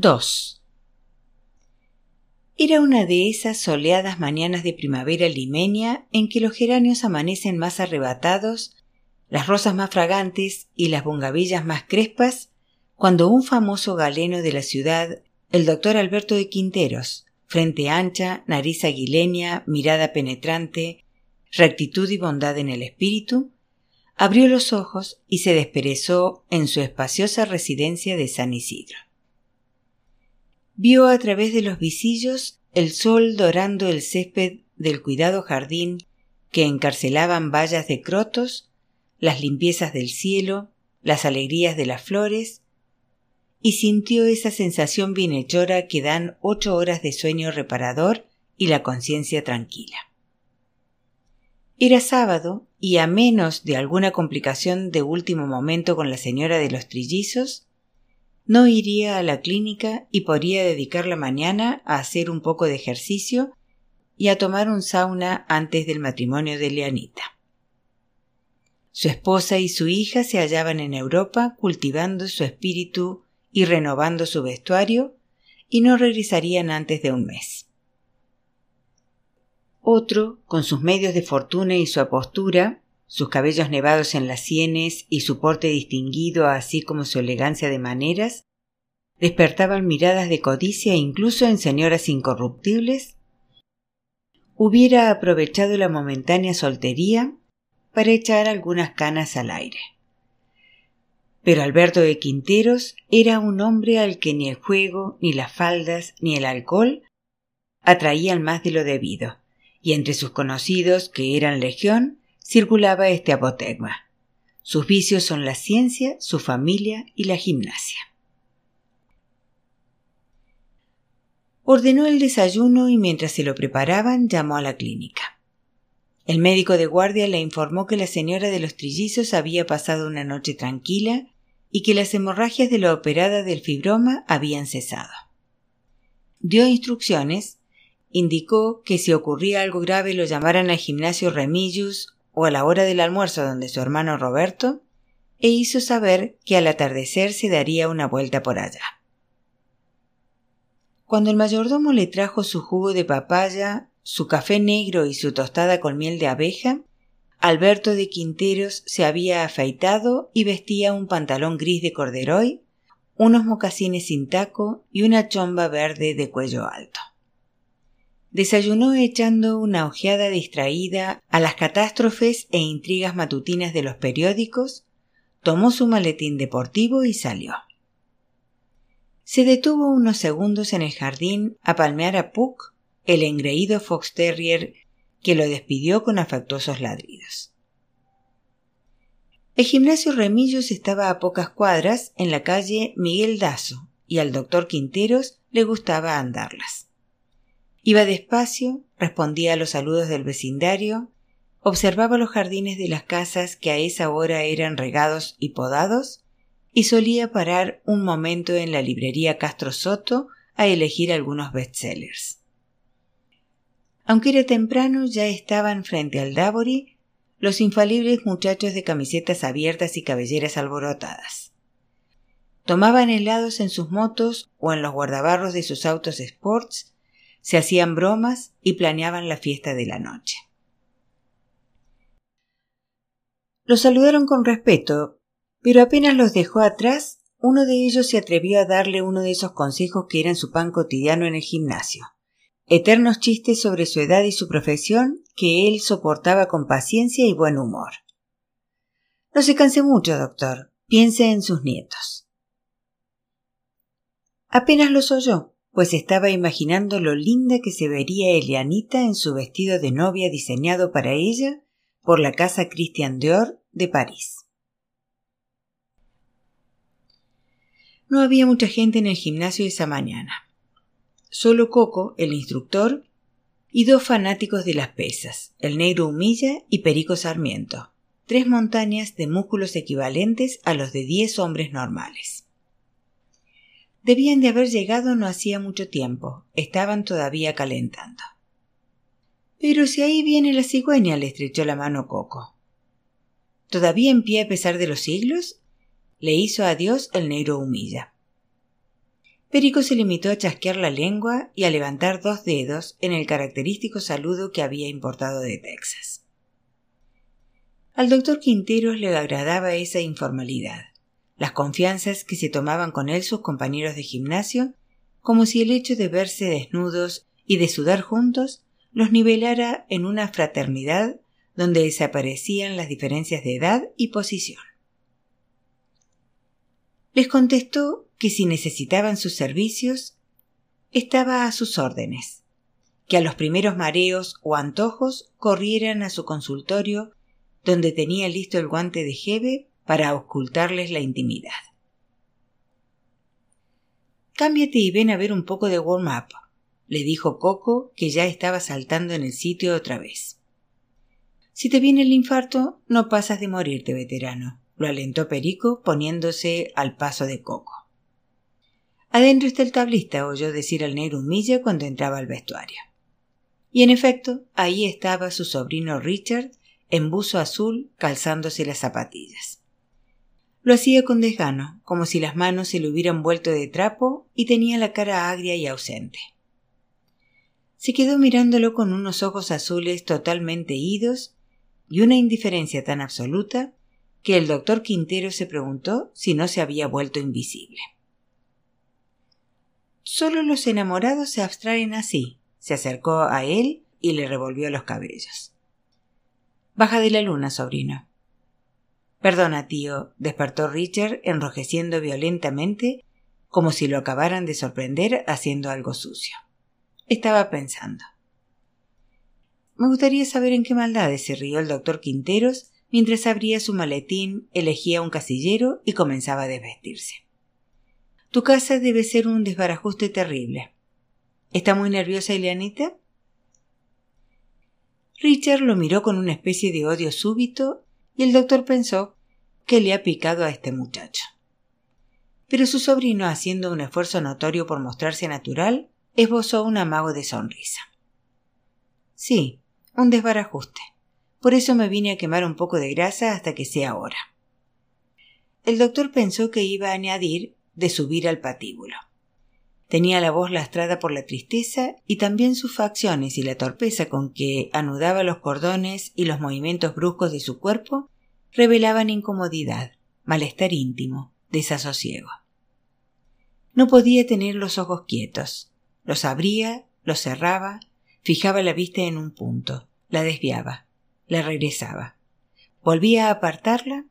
2. Era una de esas soleadas mañanas de primavera limeña en que los geranios amanecen más arrebatados, las rosas más fragantes y las bungavillas más crespas, cuando un famoso galeno de la ciudad, el doctor Alberto de Quinteros, frente ancha, nariz aguileña, mirada penetrante, rectitud y bondad en el espíritu, abrió los ojos y se desperezó en su espaciosa residencia de San Isidro. Vio a través de los visillos el sol dorando el césped del cuidado jardín que encarcelaban vallas de crotos, las limpiezas del cielo, las alegrías de las flores, y sintió esa sensación bienhechora que dan ocho horas de sueño reparador y la conciencia tranquila. Era sábado y a menos de alguna complicación de último momento con la señora de los trillizos, no iría a la clínica y podría dedicar la mañana a hacer un poco de ejercicio y a tomar un sauna antes del matrimonio de Leanita. Su esposa y su hija se hallaban en Europa cultivando su espíritu y renovando su vestuario y no regresarían antes de un mes. Otro, con sus medios de fortuna y su apostura, sus cabellos nevados en las sienes y su porte distinguido, así como su elegancia de maneras, despertaban miradas de codicia incluso en señoras incorruptibles, hubiera aprovechado la momentánea soltería para echar algunas canas al aire. Pero Alberto de Quinteros era un hombre al que ni el juego, ni las faldas, ni el alcohol atraían más de lo debido y entre sus conocidos, que eran legión, circulaba este apotegma. Sus vicios son la ciencia, su familia y la gimnasia. Ordenó el desayuno y mientras se lo preparaban llamó a la clínica. El médico de guardia le informó que la señora de los trillizos había pasado una noche tranquila y que las hemorragias de la operada del fibroma habían cesado. Dio instrucciones indicó que si ocurría algo grave lo llamaran al gimnasio Remillus o a la hora del almuerzo donde su hermano Roberto, e hizo saber que al atardecer se daría una vuelta por allá. Cuando el mayordomo le trajo su jugo de papaya, su café negro y su tostada con miel de abeja, Alberto de Quinteros se había afeitado y vestía un pantalón gris de corderoy, unos mocasines sin taco y una chomba verde de cuello alto. Desayunó echando una ojeada distraída a las catástrofes e intrigas matutinas de los periódicos, tomó su maletín deportivo y salió. Se detuvo unos segundos en el jardín a palmear a Puck, el engreído fox terrier que lo despidió con afectuosos ladridos. El gimnasio Remillos estaba a pocas cuadras en la calle Miguel Dazo y al doctor Quinteros le gustaba andarlas. Iba despacio, respondía a los saludos del vecindario, observaba los jardines de las casas que a esa hora eran regados y podados, y solía parar un momento en la librería Castro Soto a elegir algunos bestsellers. Aunque era temprano, ya estaban frente al Davory los infalibles muchachos de camisetas abiertas y cabelleras alborotadas. Tomaban helados en sus motos o en los guardabarros de sus autos sports se hacían bromas y planeaban la fiesta de la noche. Los saludaron con respeto, pero apenas los dejó atrás, uno de ellos se atrevió a darle uno de esos consejos que eran su pan cotidiano en el gimnasio. Eternos chistes sobre su edad y su profesión que él soportaba con paciencia y buen humor. No se canse mucho, doctor. Piense en sus nietos. Apenas los oyó pues estaba imaginando lo linda que se vería Elianita en su vestido de novia diseñado para ella por la casa Christian Dior de París. No había mucha gente en el gimnasio esa mañana. Solo Coco, el instructor, y dos fanáticos de las pesas, el negro Humilla y Perico Sarmiento, tres montañas de músculos equivalentes a los de diez hombres normales. Debían de haber llegado no hacía mucho tiempo. Estaban todavía calentando. Pero si ahí viene la cigüeña, le estrechó la mano Coco. ¿Todavía en pie a pesar de los siglos? Le hizo adiós el negro humilla. Perico se limitó a chasquear la lengua y a levantar dos dedos en el característico saludo que había importado de Texas. Al doctor Quinteros le agradaba esa informalidad, las confianzas que se tomaban con él sus compañeros de gimnasio, como si el hecho de verse desnudos y de sudar juntos los nivelara en una fraternidad donde desaparecían las diferencias de edad y posición. Les contestó que si necesitaban sus servicios, estaba a sus órdenes, que a los primeros mareos o antojos corrieran a su consultorio donde tenía listo el guante de jeve para ocultarles la intimidad. Cámbiate y ven a ver un poco de warm-up, le dijo Coco, que ya estaba saltando en el sitio otra vez. Si te viene el infarto, no pasas de morirte, veterano, lo alentó Perico poniéndose al paso de Coco. Adentro está el tablista, oyó decir al negro Humilla cuando entraba al vestuario. Y en efecto, ahí estaba su sobrino Richard en buzo azul calzándose las zapatillas. Lo hacía con desgano, como si las manos se le hubieran vuelto de trapo y tenía la cara agria y ausente. Se quedó mirándolo con unos ojos azules totalmente idos y una indiferencia tan absoluta que el doctor Quintero se preguntó si no se había vuelto invisible. Solo los enamorados se abstraen así. Se acercó a él y le revolvió los cabellos. Baja de la luna, sobrino. Perdona, tío, despertó Richard, enrojeciendo violentamente, como si lo acabaran de sorprender haciendo algo sucio. Estaba pensando. Me gustaría saber en qué maldades se rió el doctor Quinteros mientras abría su maletín, elegía un casillero y comenzaba a desvestirse. Tu casa debe ser un desbarajuste terrible. ¿Está muy nerviosa Elianita? Richard lo miró con una especie de odio súbito y el doctor pensó que le ha picado a este muchacho. Pero su sobrino, haciendo un esfuerzo notorio por mostrarse natural, esbozó un amago de sonrisa. Sí, un desbarajuste. Por eso me vine a quemar un poco de grasa hasta que sea hora. El doctor pensó que iba a añadir de subir al patíbulo. Tenía la voz lastrada por la tristeza y también sus facciones y la torpeza con que anudaba los cordones y los movimientos bruscos de su cuerpo revelaban incomodidad, malestar íntimo, desasosiego. No podía tener los ojos quietos. Los abría, los cerraba, fijaba la vista en un punto, la desviaba, la regresaba. Volvía a apartarla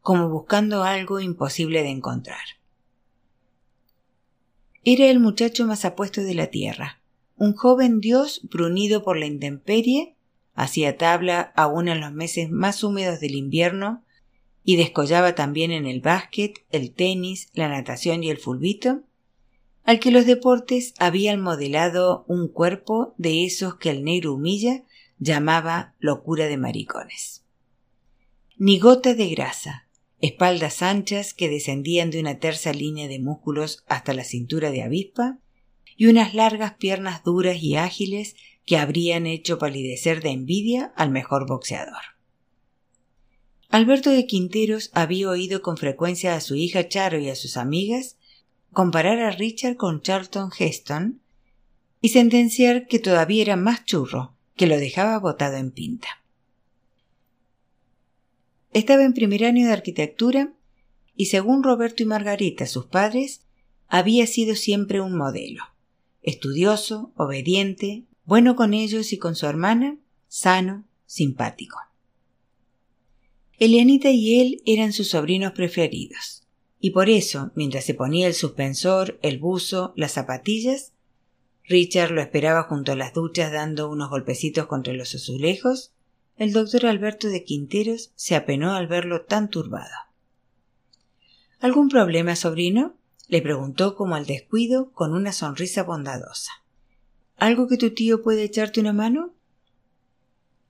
como buscando algo imposible de encontrar. Era el muchacho más apuesto de la tierra, un joven dios brunido por la intemperie, hacía tabla aún en los meses más húmedos del invierno, y descollaba también en el básquet, el tenis, la natación y el fulbito, al que los deportes habían modelado un cuerpo de esos que el negro humilla llamaba locura de maricones. Ni gota de grasa, espaldas anchas que descendían de una terza línea de músculos hasta la cintura de avispa, y unas largas piernas duras y ágiles que habrían hecho palidecer de envidia al mejor boxeador. Alberto de Quinteros había oído con frecuencia a su hija Charo y a sus amigas comparar a Richard con Charlton Heston y sentenciar que todavía era más churro, que lo dejaba botado en pinta. Estaba en primer año de arquitectura y según Roberto y Margarita, sus padres, había sido siempre un modelo. Estudioso, obediente, bueno con ellos y con su hermana, sano, simpático. Elianita y él eran sus sobrinos preferidos, y por eso, mientras se ponía el suspensor, el buzo, las zapatillas, Richard lo esperaba junto a las duchas dando unos golpecitos contra los azulejos el doctor Alberto de Quinteros se apenó al verlo tan turbado. ¿Algún problema, sobrino? le preguntó como al descuido con una sonrisa bondadosa. ¿Algo que tu tío puede echarte una mano?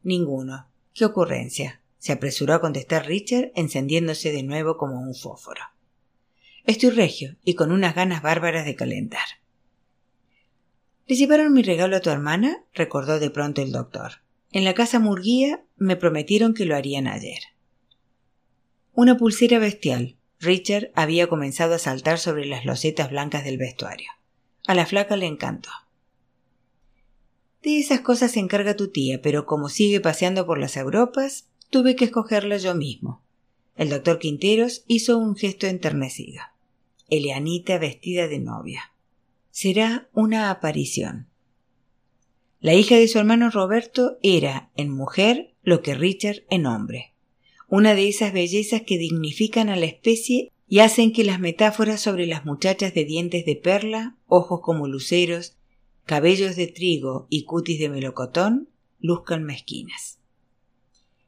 Ninguno. ¿Qué ocurrencia? se apresuró a contestar Richard, encendiéndose de nuevo como un fósforo. Estoy regio y con unas ganas bárbaras de calentar. ¿Le llevaron mi regalo a tu hermana? recordó de pronto el doctor. En la casa Murguía me prometieron que lo harían ayer. Una pulsera bestial, Richard había comenzado a saltar sobre las losetas blancas del vestuario. A la flaca le encantó. De esas cosas se encarga tu tía, pero como sigue paseando por las Europas, tuve que escogerla yo mismo. El doctor Quinteros hizo un gesto enternecido. Eleanita vestida de novia. Será una aparición. La hija de su hermano Roberto era, en mujer, lo que Richard en hombre. Una de esas bellezas que dignifican a la especie y hacen que las metáforas sobre las muchachas de dientes de perla, ojos como luceros, cabellos de trigo y cutis de melocotón luzcan mezquinas.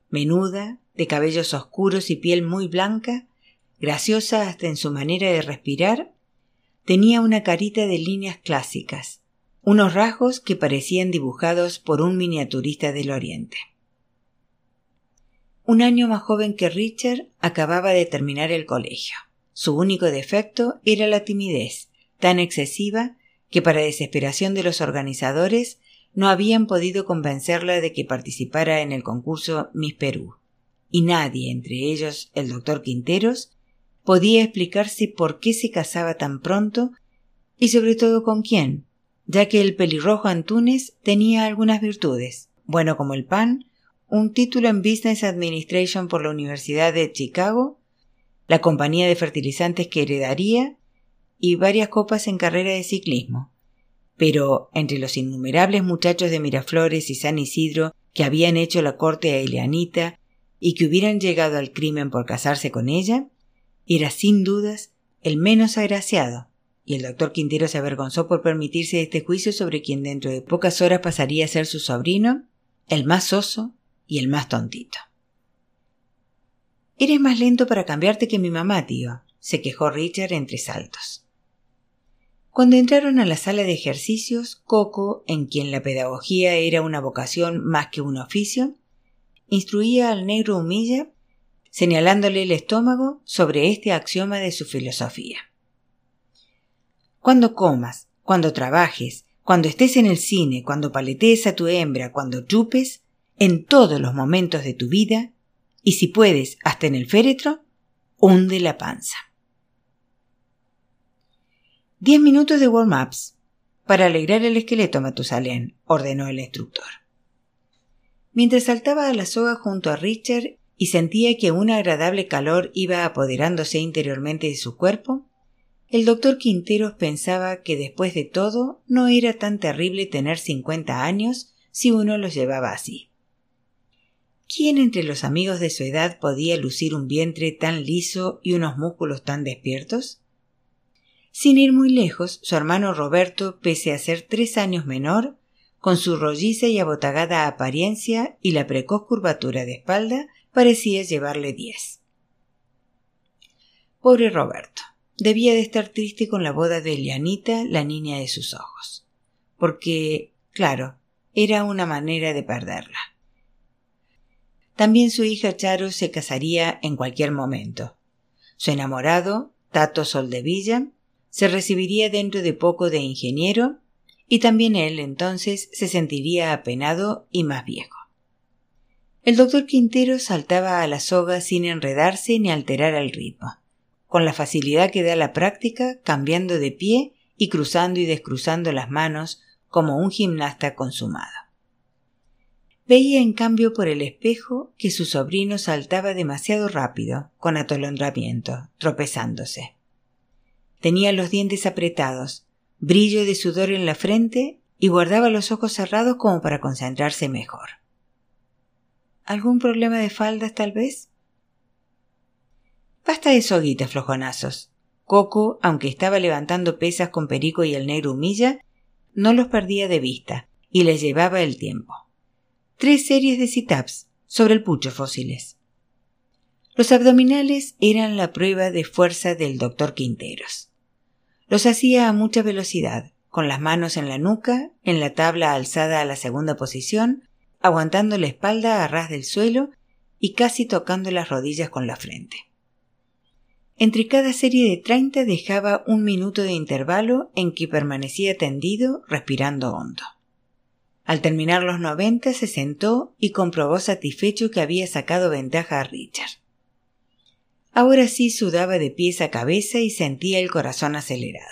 Menuda, de cabellos oscuros y piel muy blanca, graciosa hasta en su manera de respirar, tenía una carita de líneas clásicas, unos rasgos que parecían dibujados por un miniaturista del Oriente. Un año más joven que Richard acababa de terminar el colegio. Su único defecto era la timidez, tan excesiva que para desesperación de los organizadores no habían podido convencerla de que participara en el concurso Miss Perú, y nadie, entre ellos el doctor Quinteros, podía explicarse por qué se casaba tan pronto y sobre todo con quién, ya que el pelirrojo Antunes tenía algunas virtudes, bueno como el pan, un título en Business Administration por la Universidad de Chicago, la compañía de fertilizantes que heredaría y varias copas en carrera de ciclismo. Pero entre los innumerables muchachos de Miraflores y San Isidro que habían hecho la corte a Eleanita y que hubieran llegado al crimen por casarse con ella, era sin dudas el menos agraciado, y el doctor Quintero se avergonzó por permitirse este juicio sobre quien dentro de pocas horas pasaría a ser su sobrino, el más oso y el más tontito. Eres más lento para cambiarte que mi mamá, tío, se quejó Richard entre saltos. Cuando entraron a la sala de ejercicios, Coco, en quien la pedagogía era una vocación más que un oficio, instruía al negro humilla, señalándole el estómago sobre este axioma de su filosofía. Cuando comas, cuando trabajes, cuando estés en el cine, cuando paletees a tu hembra, cuando chupes, en todos los momentos de tu vida, y si puedes, hasta en el féretro, hunde la panza. Diez minutos de warm-ups para alegrar el esqueleto, Matusalén, ordenó el instructor. Mientras saltaba a la soga junto a Richard y sentía que un agradable calor iba apoderándose interiormente de su cuerpo, el doctor Quinteros pensaba que después de todo no era tan terrible tener cincuenta años si uno los llevaba así. ¿Quién entre los amigos de su edad podía lucir un vientre tan liso y unos músculos tan despiertos? Sin ir muy lejos, su hermano Roberto, pese a ser tres años menor, con su rolliza y abotagada apariencia y la precoz curvatura de espalda, parecía llevarle diez. Pobre Roberto. Debía de estar triste con la boda de Elianita, la niña de sus ojos. Porque, claro, era una manera de perderla. También su hija Charo se casaría en cualquier momento. Su enamorado, Tato Soldevilla, se recibiría dentro de poco de ingeniero y también él entonces se sentiría apenado y más viejo. El doctor Quintero saltaba a la soga sin enredarse ni alterar el ritmo, con la facilidad que da la práctica, cambiando de pie y cruzando y descruzando las manos como un gimnasta consumado. Veía en cambio por el espejo que su sobrino saltaba demasiado rápido, con atolondramiento, tropezándose. Tenía los dientes apretados, brillo de sudor en la frente y guardaba los ojos cerrados como para concentrarse mejor. ¿Algún problema de faldas, tal vez? Basta de soguitas, flojonazos. Coco, aunque estaba levantando pesas con Perico y el negro humilla, no los perdía de vista y les llevaba el tiempo. Tres series de sit-ups sobre el pucho fósiles. Los abdominales eran la prueba de fuerza del doctor Quinteros. Los hacía a mucha velocidad, con las manos en la nuca, en la tabla alzada a la segunda posición, aguantando la espalda a ras del suelo y casi tocando las rodillas con la frente. Entre cada serie de treinta dejaba un minuto de intervalo en que permanecía tendido, respirando hondo. Al terminar los noventa se sentó y comprobó satisfecho que había sacado ventaja a Richard. Ahora sí sudaba de pies a cabeza y sentía el corazón acelerado.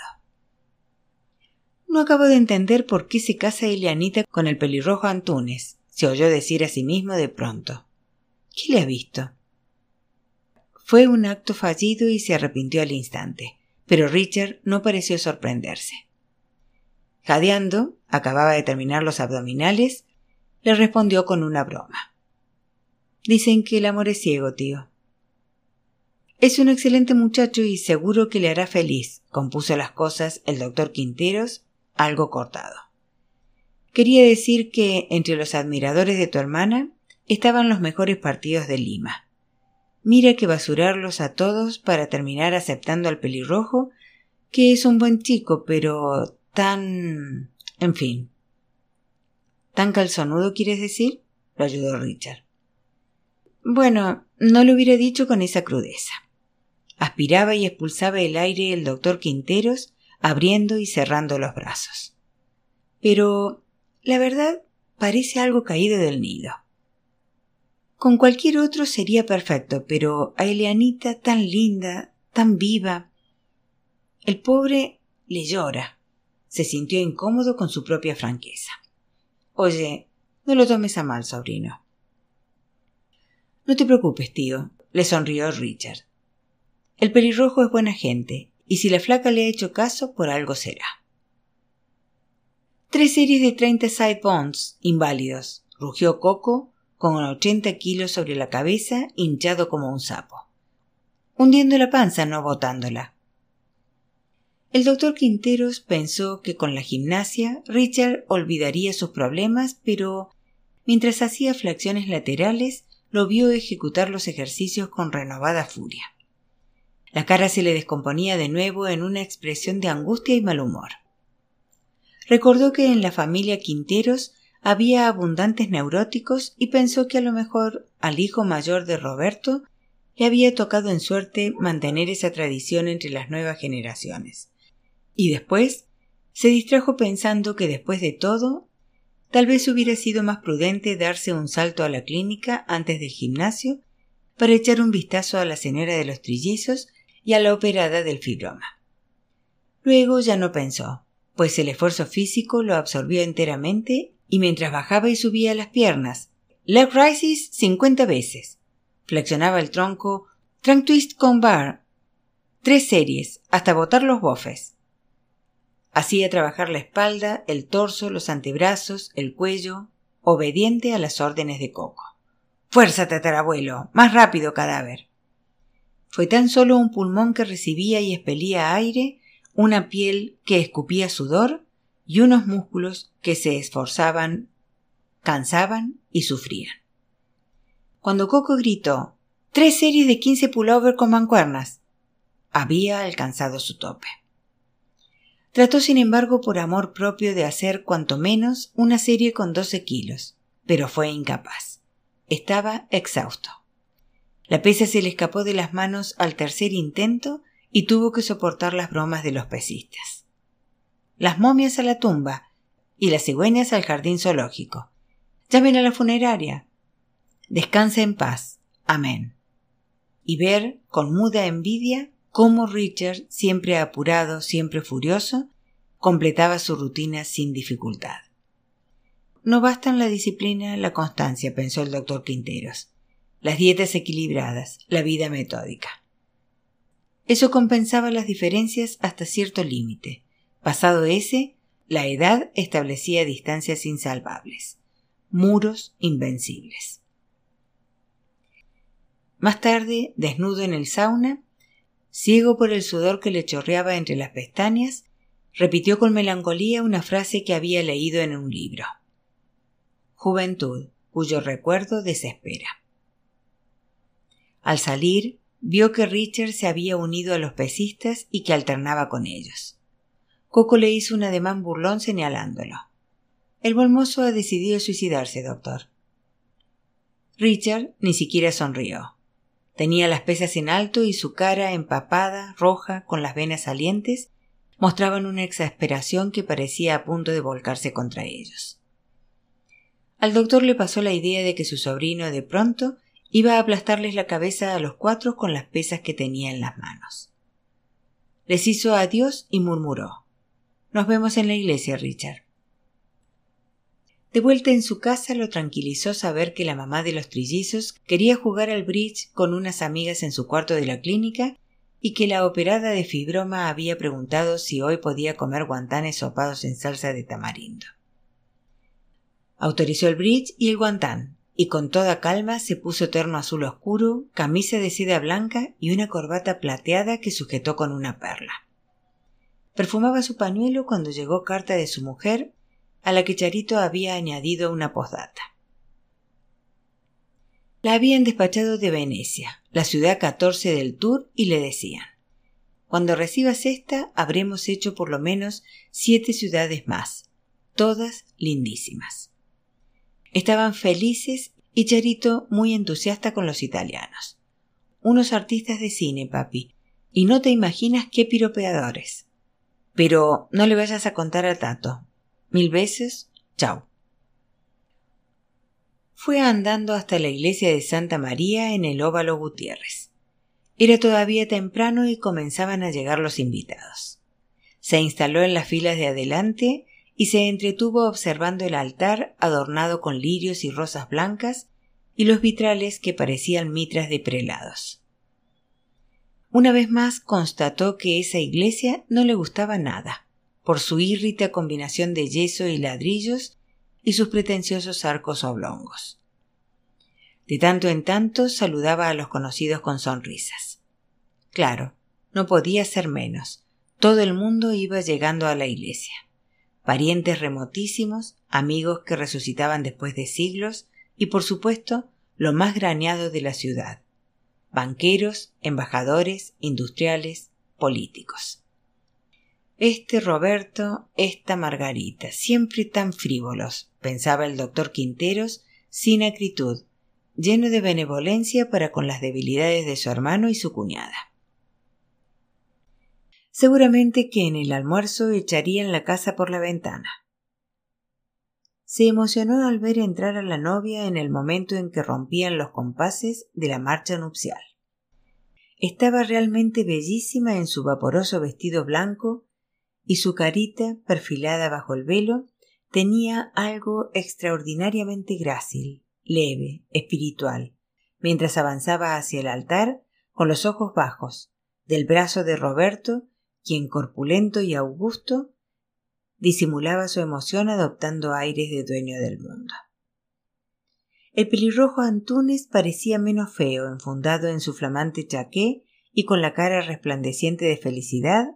No acabo de entender por qué se casa Elianita con el pelirrojo Antunes, se oyó decir a sí mismo de pronto. ¿Qué le ha visto? Fue un acto fallido y se arrepintió al instante, pero Richard no pareció sorprenderse. Jadeando, acababa de terminar los abdominales, le respondió con una broma. Dicen que el amor es ciego, tío. Es un excelente muchacho y seguro que le hará feliz, compuso las cosas el doctor Quinteros, algo cortado. Quería decir que entre los admiradores de tu hermana estaban los mejores partidos de Lima. Mira que basurarlos a todos para terminar aceptando al pelirrojo, que es un buen chico, pero tan. en fin. ¿Tan calzonudo quieres decir? lo ayudó Richard. Bueno, no lo hubiera dicho con esa crudeza. Aspiraba y expulsaba el aire el doctor Quinteros, abriendo y cerrando los brazos. Pero la verdad parece algo caído del nido. Con cualquier otro sería perfecto, pero a Eleanita tan linda, tan viva. El pobre le llora. Se sintió incómodo con su propia franqueza. Oye, no lo tomes a mal, sobrino. No te preocupes, tío, le sonrió Richard. El pelirrojo es buena gente, y si la flaca le ha hecho caso, por algo será. Tres series de treinta side bonds inválidos, rugió Coco, con ochenta kilos sobre la cabeza, hinchado como un sapo. Hundiendo la panza, no botándola. El doctor Quinteros pensó que con la gimnasia Richard olvidaría sus problemas, pero mientras hacía flexiones laterales, lo vio ejecutar los ejercicios con renovada furia. La cara se le descomponía de nuevo en una expresión de angustia y mal humor. Recordó que en la familia Quinteros había abundantes neuróticos y pensó que a lo mejor al hijo mayor de Roberto le había tocado en suerte mantener esa tradición entre las nuevas generaciones. Y después se distrajo pensando que después de todo tal vez hubiera sido más prudente darse un salto a la clínica antes del gimnasio para echar un vistazo a la señora de los trillizos y a la operada del fibroma. Luego ya no pensó, pues el esfuerzo físico lo absorbió enteramente y mientras bajaba y subía las piernas, leg rises 50 veces, flexionaba el tronco, trunk twist con bar, tres series, hasta botar los bofes. Hacía trabajar la espalda, el torso, los antebrazos, el cuello, obediente a las órdenes de Coco. Fuerza, tatarabuelo. Más rápido, cadáver. Fue tan solo un pulmón que recibía y expelía aire, una piel que escupía sudor y unos músculos que se esforzaban, cansaban y sufrían. Cuando Coco gritó Tres series de quince pullover con mancuernas. Había alcanzado su tope. Trató, sin embargo, por amor propio de hacer cuanto menos una serie con doce kilos, pero fue incapaz. Estaba exhausto. La pesa se le escapó de las manos al tercer intento y tuvo que soportar las bromas de los pesistas. Las momias a la tumba y las cigüeñas al jardín zoológico. Llamen a la funeraria. Descansa en paz. Amén. Y ver con muda envidia cómo Richard, siempre apurado, siempre furioso, completaba su rutina sin dificultad. No bastan la disciplina, la constancia, pensó el doctor Quinteros las dietas equilibradas, la vida metódica. Eso compensaba las diferencias hasta cierto límite. Pasado ese, la edad establecía distancias insalvables, muros invencibles. Más tarde, desnudo en el sauna, ciego por el sudor que le chorreaba entre las pestañas, repitió con melancolía una frase que había leído en un libro. Juventud, cuyo recuerdo desespera. Al salir, vio que Richard se había unido a los pesistas y que alternaba con ellos. Coco le hizo un ademán burlón señalándolo. El bolmoso ha decidido suicidarse, doctor. Richard ni siquiera sonrió. Tenía las pesas en alto y su cara empapada, roja, con las venas salientes, mostraban una exasperación que parecía a punto de volcarse contra ellos. Al doctor le pasó la idea de que su sobrino de pronto iba a aplastarles la cabeza a los cuatro con las pesas que tenía en las manos. Les hizo adiós y murmuró Nos vemos en la iglesia, Richard. De vuelta en su casa lo tranquilizó saber que la mamá de los trillizos quería jugar al bridge con unas amigas en su cuarto de la clínica y que la operada de fibroma había preguntado si hoy podía comer guantanes sopados en salsa de tamarindo. Autorizó el bridge y el guantán, y con toda calma se puso terno azul oscuro, camisa de seda blanca y una corbata plateada que sujetó con una perla. Perfumaba su pañuelo cuando llegó carta de su mujer a la que Charito había añadido una postdata. La habían despachado de Venecia, la ciudad catorce del Tour, y le decían Cuando recibas esta, habremos hecho por lo menos siete ciudades más, todas lindísimas. Estaban felices y Charito muy entusiasta con los italianos. Unos artistas de cine, papi, y no te imaginas qué piropeadores. Pero no le vayas a contar a Tato, Mil veces, chao. Fue andando hasta la iglesia de Santa María en el óvalo Gutiérrez. Era todavía temprano y comenzaban a llegar los invitados. Se instaló en las filas de adelante y se entretuvo observando el altar adornado con lirios y rosas blancas y los vitrales que parecían mitras de prelados. Una vez más constató que esa iglesia no le gustaba nada por su írrita combinación de yeso y ladrillos y sus pretenciosos arcos oblongos. De tanto en tanto saludaba a los conocidos con sonrisas. Claro, no podía ser menos. Todo el mundo iba llegando a la iglesia. Parientes remotísimos, amigos que resucitaban después de siglos y, por supuesto, lo más graneado de la ciudad. Banqueros, embajadores, industriales, políticos. Este Roberto, esta Margarita, siempre tan frívolos, pensaba el doctor Quinteros, sin acritud, lleno de benevolencia para con las debilidades de su hermano y su cuñada. Seguramente que en el almuerzo echarían la casa por la ventana. Se emocionó al ver entrar a la novia en el momento en que rompían los compases de la marcha nupcial. Estaba realmente bellísima en su vaporoso vestido blanco y su carita, perfilada bajo el velo, tenía algo extraordinariamente grácil, leve, espiritual, mientras avanzaba hacia el altar con los ojos bajos, del brazo de Roberto, quien corpulento y augusto disimulaba su emoción adoptando aires de dueño del mundo. El pelirrojo Antunes parecía menos feo, enfundado en su flamante chaqué y con la cara resplandeciente de felicidad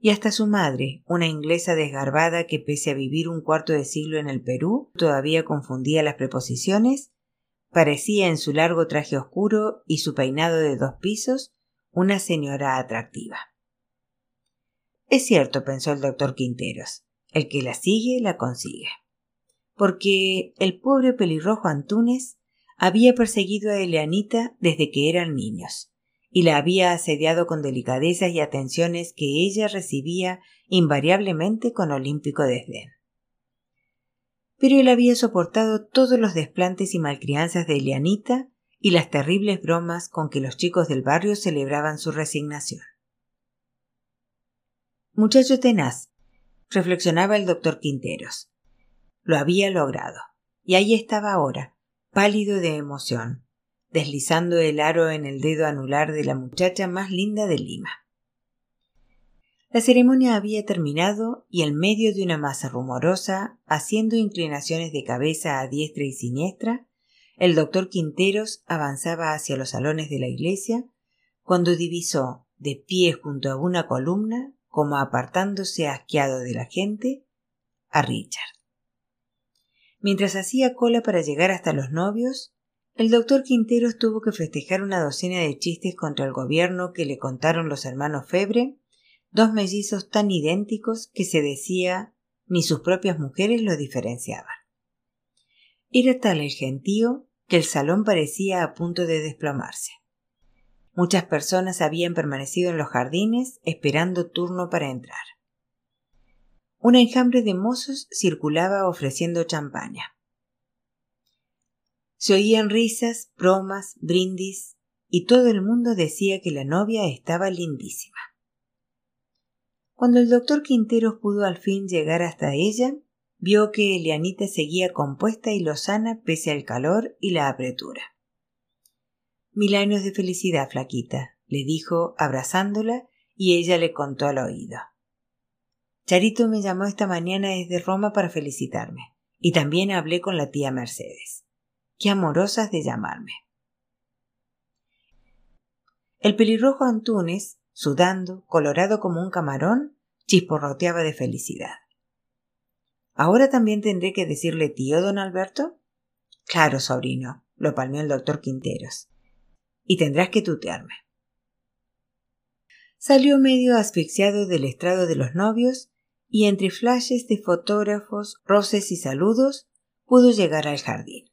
y hasta su madre, una inglesa desgarbada que pese a vivir un cuarto de siglo en el Perú, todavía confundía las preposiciones, parecía en su largo traje oscuro y su peinado de dos pisos una señora atractiva. Es cierto, pensó el doctor Quinteros, el que la sigue la consigue. Porque el pobre pelirrojo Antunes había perseguido a Eleanita desde que eran niños y la había asediado con delicadezas y atenciones que ella recibía invariablemente con olímpico desdén. Pero él había soportado todos los desplantes y malcrianzas de Elianita y las terribles bromas con que los chicos del barrio celebraban su resignación. Muchacho tenaz, reflexionaba el doctor Quinteros. Lo había logrado, y ahí estaba ahora, pálido de emoción, deslizando el aro en el dedo anular de la muchacha más linda de Lima. La ceremonia había terminado y en medio de una masa rumorosa, haciendo inclinaciones de cabeza a diestra y siniestra, el doctor Quinteros avanzaba hacia los salones de la iglesia cuando divisó, de pie junto a una columna, como apartándose asqueado de la gente, a Richard. Mientras hacía cola para llegar hasta los novios, el doctor Quinteros tuvo que festejar una docena de chistes contra el gobierno que le contaron los hermanos Febre, dos mellizos tan idénticos que se decía ni sus propias mujeres lo diferenciaban. Era tal el gentío que el salón parecía a punto de desplomarse. Muchas personas habían permanecido en los jardines esperando turno para entrar. Un enjambre de mozos circulaba ofreciendo champaña. Se oían risas, bromas, brindis, y todo el mundo decía que la novia estaba lindísima. Cuando el doctor Quinteros pudo al fin llegar hasta ella, vio que Elianita seguía compuesta y lozana pese al calor y la apretura. Mil años de felicidad, flaquita, le dijo abrazándola y ella le contó al oído. Charito me llamó esta mañana desde Roma para felicitarme y también hablé con la tía Mercedes. Qué amorosas de llamarme. El pelirrojo Antunes, sudando, colorado como un camarón, chisporroteaba de felicidad. ¿Ahora también tendré que decirle tío, don Alberto? Claro, sobrino, lo palmeó el doctor Quinteros. Y tendrás que tutearme. Salió medio asfixiado del estrado de los novios y entre flashes de fotógrafos, roces y saludos pudo llegar al jardín.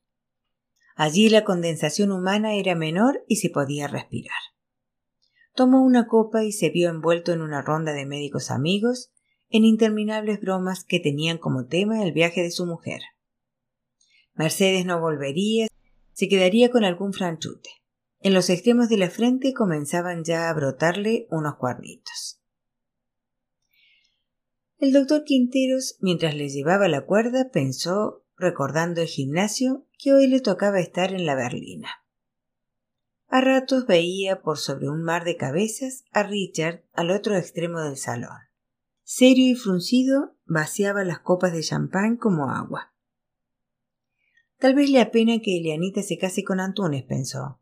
Allí la condensación humana era menor y se podía respirar. Tomó una copa y se vio envuelto en una ronda de médicos amigos en interminables bromas que tenían como tema el viaje de su mujer. Mercedes no volvería, se quedaría con algún franchute. En los extremos de la frente comenzaban ya a brotarle unos cuernitos. El doctor Quinteros, mientras le llevaba la cuerda, pensó, recordando el gimnasio, que hoy le tocaba estar en la berlina. A ratos veía por sobre un mar de cabezas a Richard al otro extremo del salón. Serio y fruncido, vaciaba las copas de champán como agua. Tal vez le apena que Elianita se case con Antunes, pensó.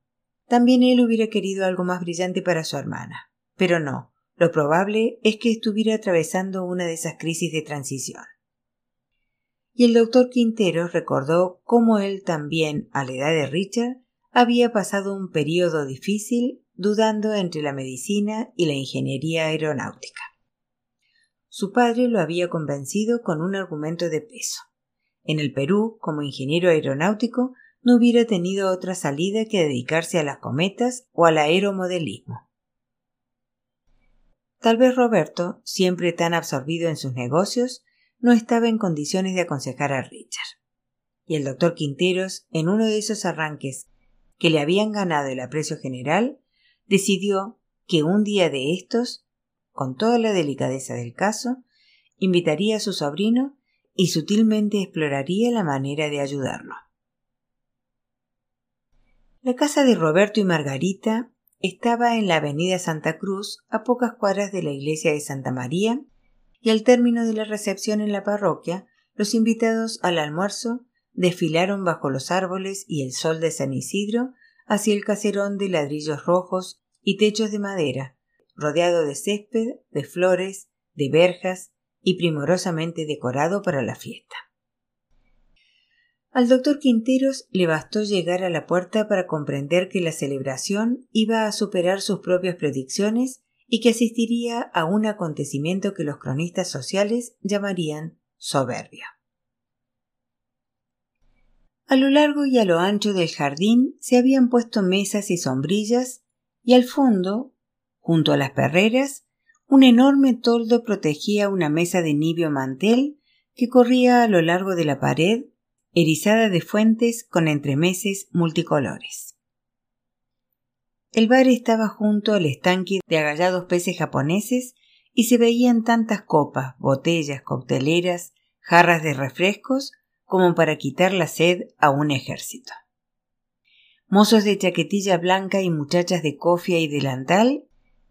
También él hubiera querido algo más brillante para su hermana. Pero no, lo probable es que estuviera atravesando una de esas crisis de transición. Y el doctor Quintero recordó cómo él también, a la edad de Richard, había pasado un periodo difícil dudando entre la medicina y la ingeniería aeronáutica. Su padre lo había convencido con un argumento de peso. En el Perú, como ingeniero aeronáutico, no hubiera tenido otra salida que dedicarse a las cometas o al aeromodelismo. Tal vez Roberto, siempre tan absorbido en sus negocios, no estaba en condiciones de aconsejar a Richard. Y el doctor Quinteros, en uno de esos arranques que le habían ganado el aprecio general, decidió que un día de estos, con toda la delicadeza del caso, invitaría a su sobrino y sutilmente exploraría la manera de ayudarlo. La casa de Roberto y Margarita estaba en la avenida Santa Cruz, a pocas cuadras de la iglesia de Santa María, y al término de la recepción en la parroquia, los invitados al almuerzo desfilaron bajo los árboles y el sol de San Isidro hacia el caserón de ladrillos rojos y techos de madera, rodeado de césped, de flores, de verjas y primorosamente decorado para la fiesta. Al doctor Quinteros le bastó llegar a la puerta para comprender que la celebración iba a superar sus propias predicciones y que asistiría a un acontecimiento que los cronistas sociales llamarían soberbia. A lo largo y a lo ancho del jardín se habían puesto mesas y sombrillas y al fondo, junto a las perreras, un enorme toldo protegía una mesa de nibio mantel que corría a lo largo de la pared erizada de fuentes con entremeses multicolores. El bar estaba junto al estanque de agallados peces japoneses y se veían tantas copas, botellas, cocteleras, jarras de refrescos como para quitar la sed a un ejército. Mozos de chaquetilla blanca y muchachas de cofia y delantal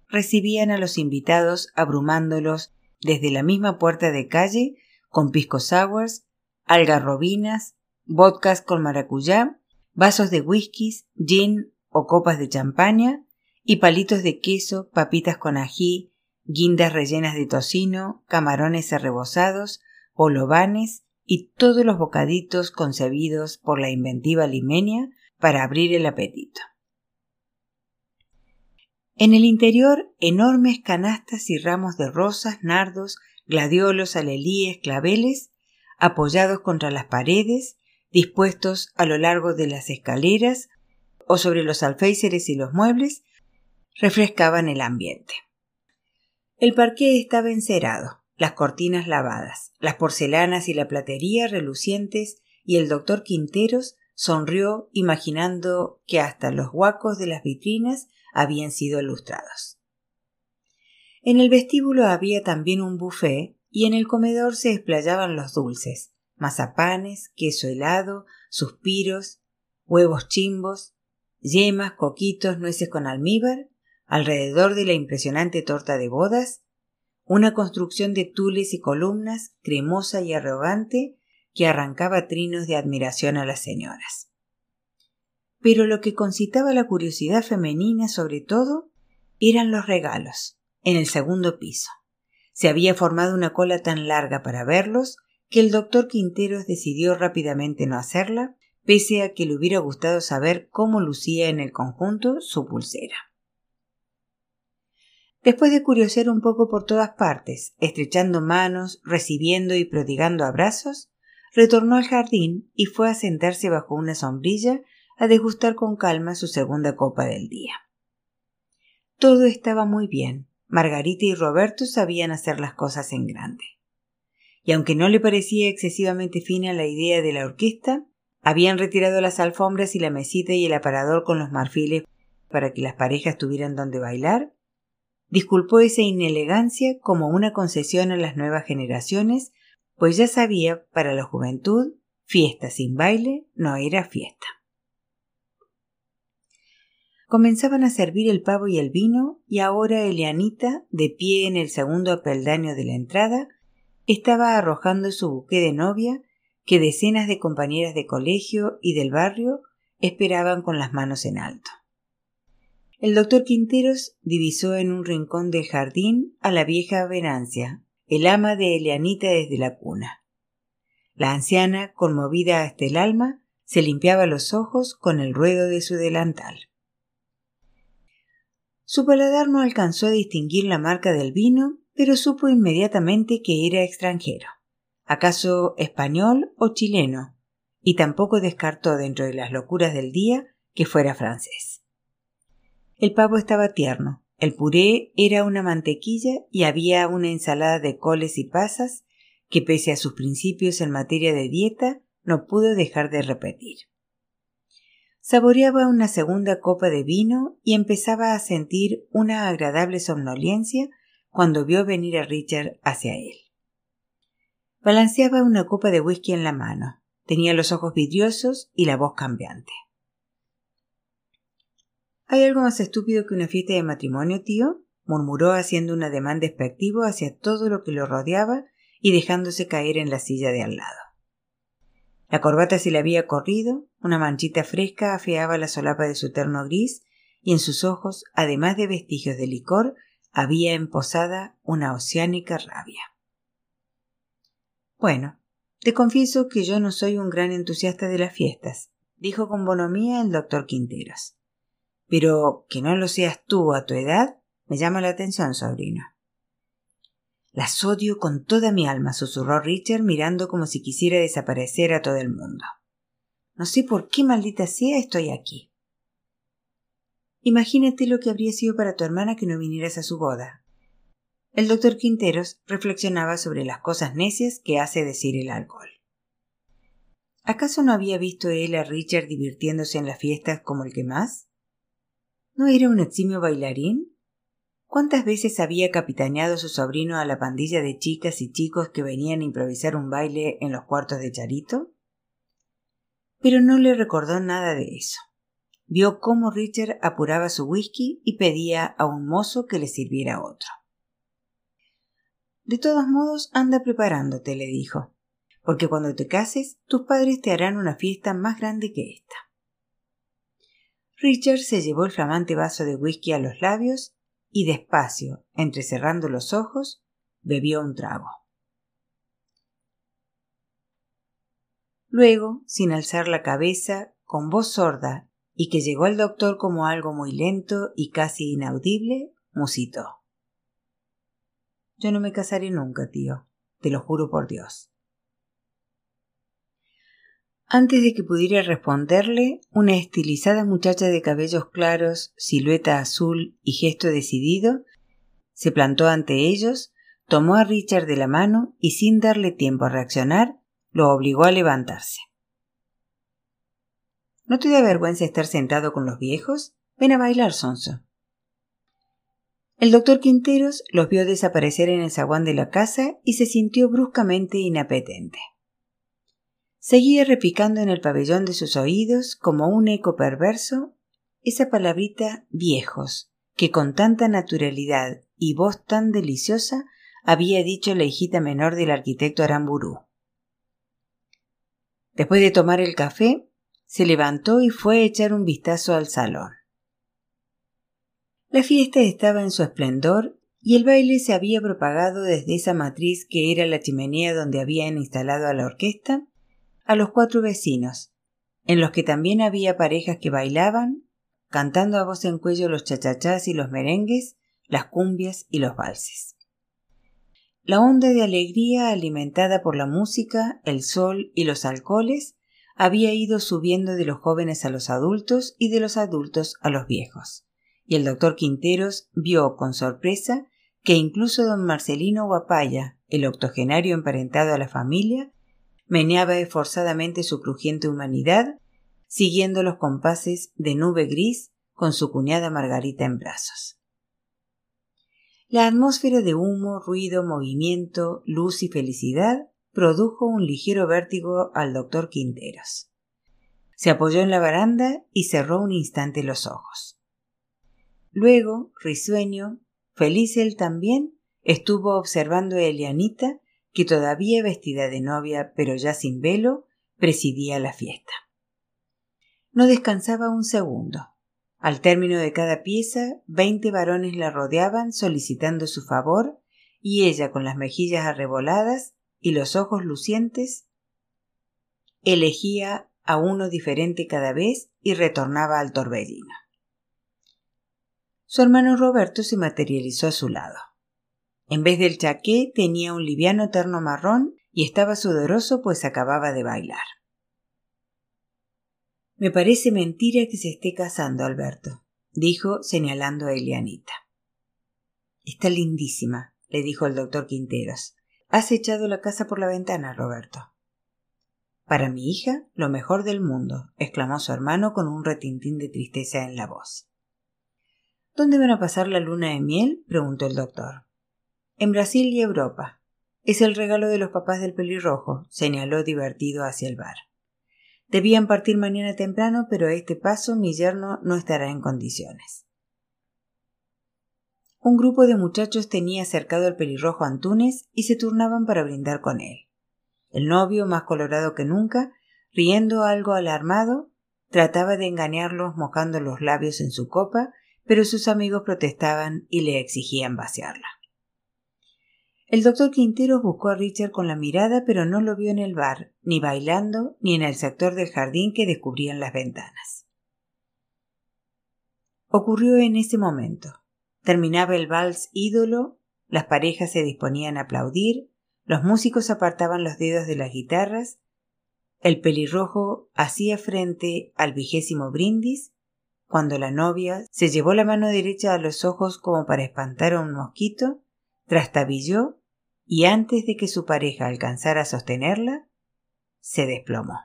recibían a los invitados abrumándolos desde la misma puerta de calle con pisco sours, algarrobinas, vodkas con maracuyá, vasos de whiskies, gin o copas de champaña y palitos de queso, papitas con ají, guindas rellenas de tocino, camarones arrebozados, olovanes y todos los bocaditos concebidos por la inventiva limenia para abrir el apetito. En el interior, enormes canastas y ramos de rosas, nardos, gladiolos, alelíes, claveles apoyados contra las paredes, dispuestos a lo largo de las escaleras o sobre los alféizares y los muebles, refrescaban el ambiente. El parqué estaba encerado, las cortinas lavadas, las porcelanas y la platería relucientes y el doctor Quinteros sonrió imaginando que hasta los huacos de las vitrinas habían sido ilustrados. En el vestíbulo había también un buffet y en el comedor se explayaban los dulces, mazapanes, queso helado, suspiros, huevos chimbos, yemas, coquitos, nueces con almíbar, alrededor de la impresionante torta de bodas, una construcción de tules y columnas cremosa y arrogante que arrancaba trinos de admiración a las señoras. Pero lo que concitaba la curiosidad femenina sobre todo eran los regalos, en el segundo piso. Se había formado una cola tan larga para verlos que el doctor Quinteros decidió rápidamente no hacerla, pese a que le hubiera gustado saber cómo lucía en el conjunto su pulsera. Después de curiosear un poco por todas partes, estrechando manos, recibiendo y prodigando abrazos, retornó al jardín y fue a sentarse bajo una sombrilla a degustar con calma su segunda copa del día. Todo estaba muy bien. Margarita y Roberto sabían hacer las cosas en grande. Y aunque no le parecía excesivamente fina la idea de la orquesta, habían retirado las alfombras y la mesita y el aparador con los marfiles para que las parejas tuvieran donde bailar, disculpó esa inelegancia como una concesión a las nuevas generaciones pues ya sabía, para la juventud, fiesta sin baile no era fiesta. Comenzaban a servir el pavo y el vino, y ahora Elianita, de pie en el segundo peldaño de la entrada, estaba arrojando su buque de novia que decenas de compañeras de colegio y del barrio esperaban con las manos en alto. El doctor Quinteros divisó en un rincón del jardín a la vieja Venancia, el ama de Elianita desde la cuna. La anciana, conmovida hasta el alma, se limpiaba los ojos con el ruedo de su delantal. Su paladar no alcanzó a distinguir la marca del vino, pero supo inmediatamente que era extranjero, acaso español o chileno, y tampoco descartó dentro de las locuras del día que fuera francés. El pavo estaba tierno, el puré era una mantequilla y había una ensalada de coles y pasas que pese a sus principios en materia de dieta no pudo dejar de repetir. Saboreaba una segunda copa de vino y empezaba a sentir una agradable somnolencia cuando vio venir a Richard hacia él. Balanceaba una copa de whisky en la mano, tenía los ojos vidriosos y la voz cambiante. ¿Hay algo más estúpido que una fiesta de matrimonio, tío? murmuró haciendo un ademán despectivo hacia todo lo que lo rodeaba y dejándose caer en la silla de al lado. La corbata se le había corrido, una manchita fresca afeaba la solapa de su terno gris, y en sus ojos, además de vestigios de licor, había emposada una oceánica rabia. Bueno, te confieso que yo no soy un gran entusiasta de las fiestas, dijo con bonomía el doctor Quinteros. Pero que no lo seas tú a tu edad me llama la atención, sobrino. Las odio con toda mi alma, susurró Richard mirando como si quisiera desaparecer a todo el mundo. No sé por qué maldita sea estoy aquí. Imagínate lo que habría sido para tu hermana que no vinieras a su boda. El doctor Quinteros reflexionaba sobre las cosas necias que hace decir el alcohol. ¿Acaso no había visto él a Richard divirtiéndose en las fiestas como el que más? ¿No era un eximio bailarín? ¿Cuántas veces había capitaneado su sobrino a la pandilla de chicas y chicos que venían a improvisar un baile en los cuartos de Charito? Pero no le recordó nada de eso. Vio cómo Richard apuraba su whisky y pedía a un mozo que le sirviera otro. De todos modos, anda preparándote, le dijo, porque cuando te cases, tus padres te harán una fiesta más grande que esta. Richard se llevó el flamante vaso de whisky a los labios y despacio, entrecerrando los ojos, bebió un trago. Luego, sin alzar la cabeza, con voz sorda y que llegó al doctor como algo muy lento y casi inaudible, musitó. Yo no me casaré nunca, tío, te lo juro por Dios. Antes de que pudiera responderle, una estilizada muchacha de cabellos claros, silueta azul y gesto decidido, se plantó ante ellos, tomó a Richard de la mano y sin darle tiempo a reaccionar, lo obligó a levantarse. ¿No te da vergüenza estar sentado con los viejos? Ven a bailar, Sonso. El doctor Quinteros los vio desaparecer en el zaguán de la casa y se sintió bruscamente inapetente. Seguía repicando en el pabellón de sus oídos, como un eco perverso, esa palabrita viejos, que con tanta naturalidad y voz tan deliciosa había dicho la hijita menor del arquitecto Aramburú. Después de tomar el café, se levantó y fue a echar un vistazo al salón. La fiesta estaba en su esplendor y el baile se había propagado desde esa matriz que era la chimenea donde habían instalado a la orquesta a los cuatro vecinos, en los que también había parejas que bailaban, cantando a voz en cuello los chachachás y los merengues, las cumbias y los valses. La onda de alegría alimentada por la música, el sol y los alcoholes había ido subiendo de los jóvenes a los adultos y de los adultos a los viejos. Y el doctor Quinteros vio con sorpresa que incluso don Marcelino Guapaya, el octogenario emparentado a la familia, meneaba esforzadamente su crujiente humanidad, siguiendo los compases de nube gris con su cuñada Margarita en brazos. La atmósfera de humo, ruido, movimiento, luz y felicidad produjo un ligero vértigo al doctor Quinteros. Se apoyó en la baranda y cerró un instante los ojos. Luego, risueño, feliz él también, estuvo observando a Elianita, que todavía vestida de novia pero ya sin velo, presidía la fiesta. No descansaba un segundo. Al término de cada pieza, veinte varones la rodeaban solicitando su favor, y ella, con las mejillas arreboladas y los ojos lucientes, elegía a uno diferente cada vez y retornaba al torbellino. Su hermano Roberto se materializó a su lado. En vez del chaqué tenía un liviano terno marrón y estaba sudoroso pues acababa de bailar. Me parece mentira que se esté casando, Alberto, dijo señalando a Elianita. Está lindísima, le dijo el doctor Quinteros. Has echado la casa por la ventana, Roberto. Para mi hija, lo mejor del mundo, exclamó su hermano con un retintín de tristeza en la voz. ¿Dónde van a pasar la luna de miel? preguntó el doctor. En Brasil y Europa. Es el regalo de los papás del pelirrojo, señaló divertido hacia el bar. Debían partir mañana temprano, pero a este paso mi yerno no estará en condiciones. Un grupo de muchachos tenía cercado al pelirrojo Antunes y se turnaban para brindar con él. El novio, más colorado que nunca, riendo algo alarmado, trataba de engañarlos mojando los labios en su copa, pero sus amigos protestaban y le exigían vaciarla. El doctor Quinteros buscó a Richard con la mirada, pero no lo vio en el bar, ni bailando, ni en el sector del jardín que descubrían las ventanas. Ocurrió en ese momento. Terminaba el vals ídolo, las parejas se disponían a aplaudir, los músicos apartaban los dedos de las guitarras, el pelirrojo hacía frente al vigésimo brindis, cuando la novia se llevó la mano derecha a los ojos como para espantar a un mosquito, trastabilló y antes de que su pareja alcanzara a sostenerla, se desplomó.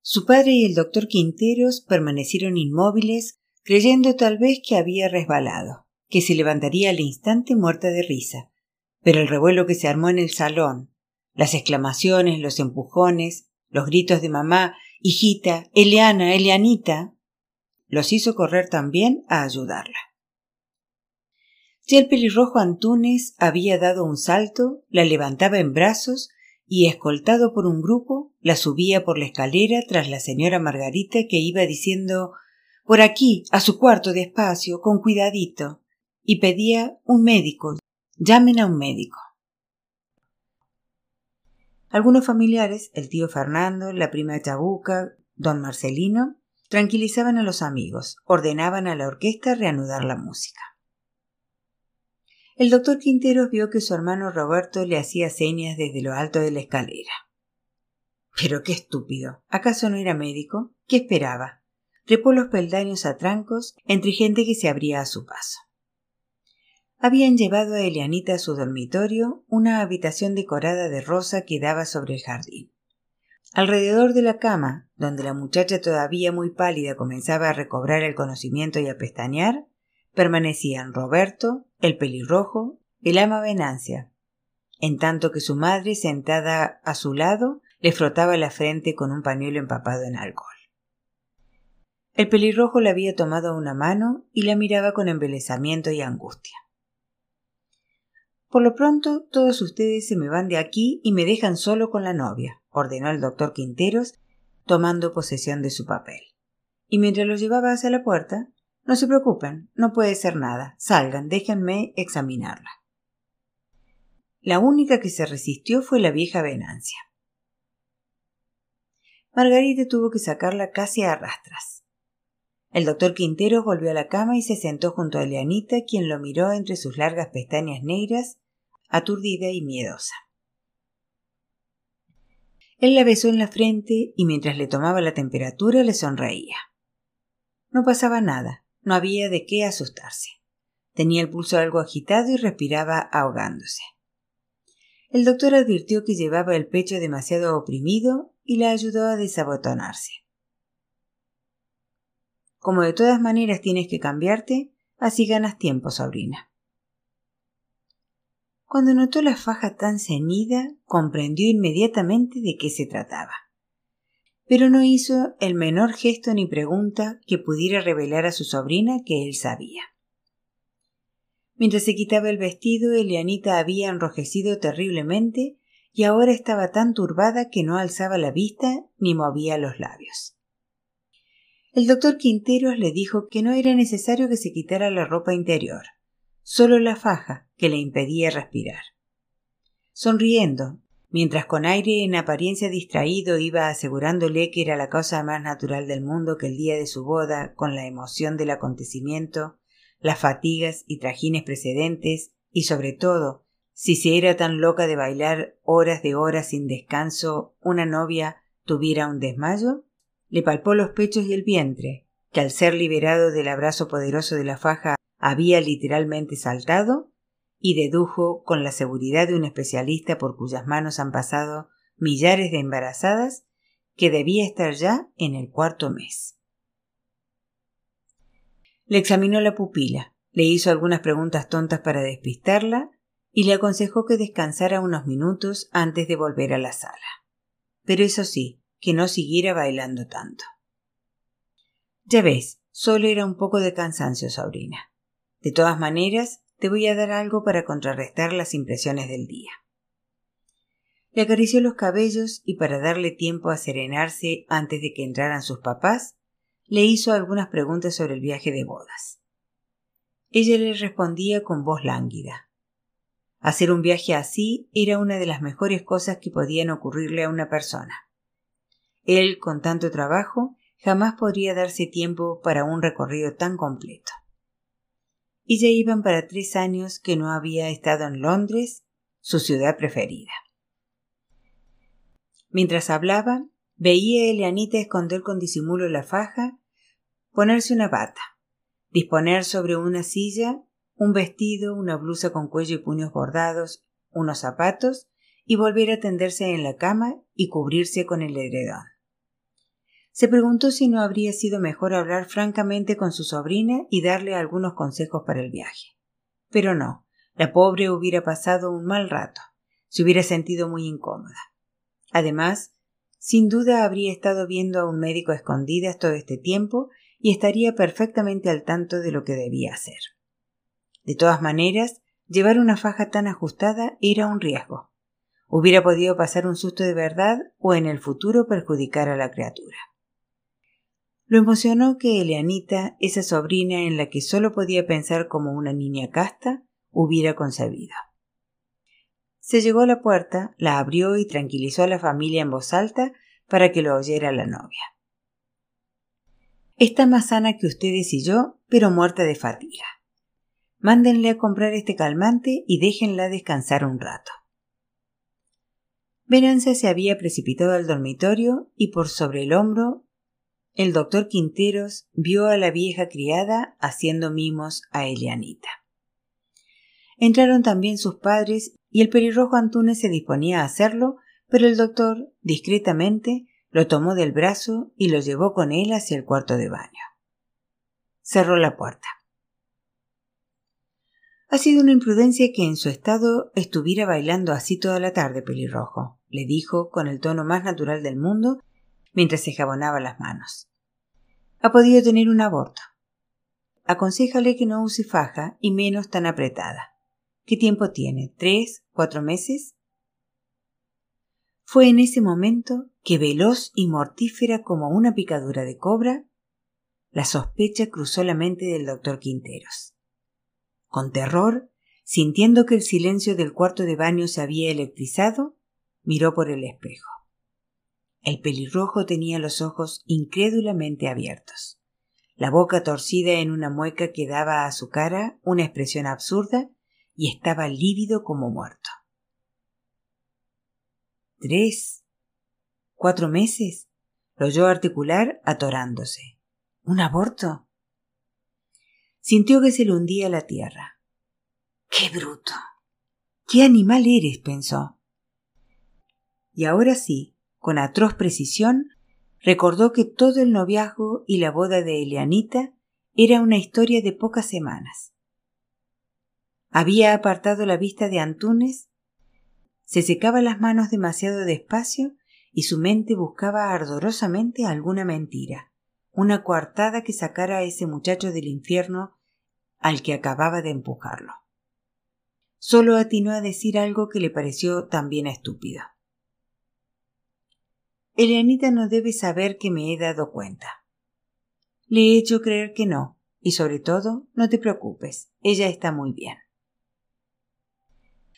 Su padre y el doctor Quinteros permanecieron inmóviles, creyendo tal vez que había resbalado, que se levantaría al instante muerta de risa. Pero el revuelo que se armó en el salón, las exclamaciones, los empujones, los gritos de mamá, hijita, Eliana, Elianita, los hizo correr también a ayudarla. Ya el pelirrojo Antunes había dado un salto, la levantaba en brazos y, escoltado por un grupo, la subía por la escalera tras la señora Margarita que iba diciendo Por aquí, a su cuarto despacio, con cuidadito, y pedía un médico. Llamen a un médico. Algunos familiares, el tío Fernando, la prima Chabuca, don Marcelino, tranquilizaban a los amigos, ordenaban a la orquesta reanudar la música. El doctor Quinteros vio que su hermano Roberto le hacía señas desde lo alto de la escalera. Pero qué estúpido. ¿Acaso no era médico? ¿Qué esperaba? Trepó los peldaños a trancos entre gente que se abría a su paso. Habían llevado a Elianita a su dormitorio, una habitación decorada de rosa que daba sobre el jardín. Alrededor de la cama, donde la muchacha todavía muy pálida comenzaba a recobrar el conocimiento y a pestañear, permanecían Roberto, el pelirrojo, el ama Venancia, en tanto que su madre, sentada a su lado, le frotaba la frente con un pañuelo empapado en alcohol. El pelirrojo le había tomado una mano y la miraba con embelesamiento y angustia. Por lo pronto, todos ustedes se me van de aquí y me dejan solo con la novia, ordenó el doctor Quinteros, tomando posesión de su papel. Y mientras lo llevaba hacia la puerta, no se preocupen, no puede ser nada. Salgan, déjenme examinarla. La única que se resistió fue la vieja Venancia. Margarita tuvo que sacarla casi a rastras. El doctor Quinteros volvió a la cama y se sentó junto a Leanita, quien lo miró entre sus largas pestañas negras aturdida y miedosa. Él la besó en la frente y mientras le tomaba la temperatura le sonreía. No pasaba nada, no había de qué asustarse. Tenía el pulso algo agitado y respiraba ahogándose. El doctor advirtió que llevaba el pecho demasiado oprimido y la ayudó a desabotonarse. Como de todas maneras tienes que cambiarte, así ganas tiempo, sobrina. Cuando notó la faja tan ceñida, comprendió inmediatamente de qué se trataba. Pero no hizo el menor gesto ni pregunta que pudiera revelar a su sobrina que él sabía. Mientras se quitaba el vestido, Elianita había enrojecido terriblemente y ahora estaba tan turbada que no alzaba la vista ni movía los labios. El doctor Quinteros le dijo que no era necesario que se quitara la ropa interior, solo la faja, que le impedía respirar. Sonriendo, mientras con aire en apariencia distraído iba asegurándole que era la cosa más natural del mundo que el día de su boda, con la emoción del acontecimiento, las fatigas y trajines precedentes, y sobre todo, si se era tan loca de bailar horas de horas sin descanso, una novia tuviera un desmayo, le palpó los pechos y el vientre, que al ser liberado del abrazo poderoso de la faja había literalmente saltado, y dedujo con la seguridad de un especialista por cuyas manos han pasado millares de embarazadas que debía estar ya en el cuarto mes. Le examinó la pupila, le hizo algunas preguntas tontas para despistarla y le aconsejó que descansara unos minutos antes de volver a la sala. Pero eso sí, que no siguiera bailando tanto. Ya ves, solo era un poco de cansancio, sobrina. De todas maneras, te voy a dar algo para contrarrestar las impresiones del día. Le acarició los cabellos y para darle tiempo a serenarse antes de que entraran sus papás, le hizo algunas preguntas sobre el viaje de bodas. Ella le respondía con voz lánguida. Hacer un viaje así era una de las mejores cosas que podían ocurrirle a una persona. Él, con tanto trabajo, jamás podría darse tiempo para un recorrido tan completo y ya iban para tres años que no había estado en Londres, su ciudad preferida. Mientras hablaba, veía a Elianita esconder con disimulo la faja, ponerse una bata, disponer sobre una silla un vestido, una blusa con cuello y puños bordados, unos zapatos, y volver a tenderse en la cama y cubrirse con el edredón. Se preguntó si no habría sido mejor hablar francamente con su sobrina y darle algunos consejos para el viaje. Pero no, la pobre hubiera pasado un mal rato, se hubiera sentido muy incómoda. Además, sin duda habría estado viendo a un médico a escondidas todo este tiempo y estaría perfectamente al tanto de lo que debía hacer. De todas maneras, llevar una faja tan ajustada era un riesgo. Hubiera podido pasar un susto de verdad o en el futuro perjudicar a la criatura. Lo emocionó que Eleanita, esa sobrina en la que solo podía pensar como una niña casta, hubiera concebido. Se llegó a la puerta, la abrió y tranquilizó a la familia en voz alta para que lo oyera la novia. Está más sana que ustedes y yo, pero muerta de fatiga. Mándenle a comprar este calmante y déjenla descansar un rato. Venanza se había precipitado al dormitorio y por sobre el hombro el doctor Quinteros vio a la vieja criada haciendo mimos a Elianita. Entraron también sus padres y el pelirrojo Antunes se disponía a hacerlo pero el doctor, discretamente, lo tomó del brazo y lo llevó con él hacia el cuarto de baño. Cerró la puerta. Ha sido una imprudencia que en su estado estuviera bailando así toda la tarde, pelirrojo, le dijo con el tono más natural del mundo mientras se jabonaba las manos. Ha podido tener un aborto. Aconsejale que no use faja y menos tan apretada. ¿Qué tiempo tiene? ¿Tres? ¿Cuatro meses? Fue en ese momento que, veloz y mortífera como una picadura de cobra, la sospecha cruzó la mente del doctor Quinteros. Con terror, sintiendo que el silencio del cuarto de baño se había electrizado, miró por el espejo. El pelirrojo tenía los ojos incrédulamente abiertos, la boca torcida en una mueca que daba a su cara una expresión absurda y estaba lívido como muerto. Tres. Cuatro meses. Lo oyó articular atorándose. ¿Un aborto? Sintió que se le hundía la tierra. ¡Qué bruto! ¡Qué animal eres! pensó. Y ahora sí, con atroz precisión, recordó que todo el noviazgo y la boda de Elianita era una historia de pocas semanas. Había apartado la vista de Antunes, se secaba las manos demasiado despacio y su mente buscaba ardorosamente alguna mentira una coartada que sacara a ese muchacho del infierno al que acababa de empujarlo. Solo atinó a decir algo que le pareció también estúpido. Elianita no debe saber que me he dado cuenta. Le he hecho creer que no, y sobre todo, no te preocupes, ella está muy bien.